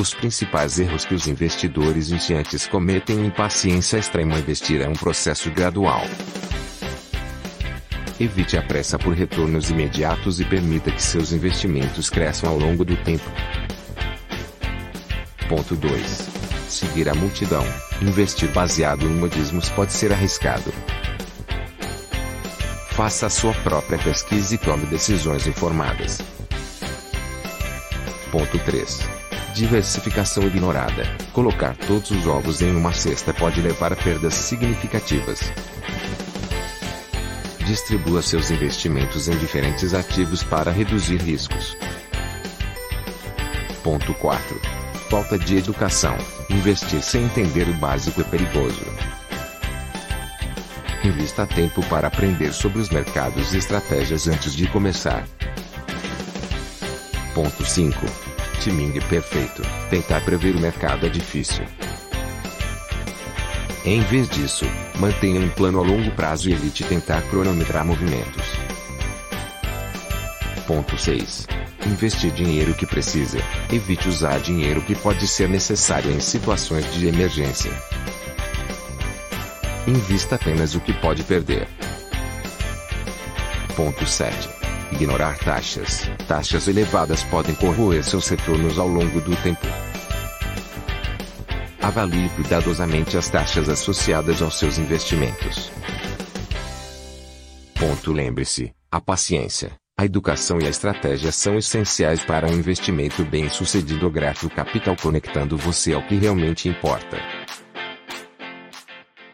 Os principais erros que os investidores iniciantes cometem em impaciência extrema investir é um processo gradual. Evite a pressa por retornos imediatos e permita que seus investimentos cresçam ao longo do tempo. Ponto 2. Seguir a multidão. Investir baseado em modismos pode ser arriscado. Faça a sua própria pesquisa e tome decisões informadas. Ponto 3. Diversificação ignorada. Colocar todos os ovos em uma cesta pode levar a perdas significativas. Distribua seus investimentos em diferentes ativos para reduzir riscos. Ponto 4. Falta de educação. Investir sem entender o básico é perigoso. Invista tempo para aprender sobre os mercados e estratégias antes de começar. Ponto 5. Timing perfeito. Tentar prever o mercado é difícil. Em vez disso, mantenha um plano a longo prazo e evite tentar cronometrar movimentos. Ponto 6. Investir dinheiro que precisa. Evite usar dinheiro que pode ser necessário em situações de emergência. Invista apenas o que pode perder. Ponto 7. Ignorar taxas. Taxas elevadas podem corroer seus retornos ao longo do tempo. Avalie cuidadosamente as taxas associadas aos seus investimentos. Ponto lembre-se, a paciência, a educação e a estratégia são essenciais para um investimento bem-sucedido. Grato Capital conectando você ao que realmente importa.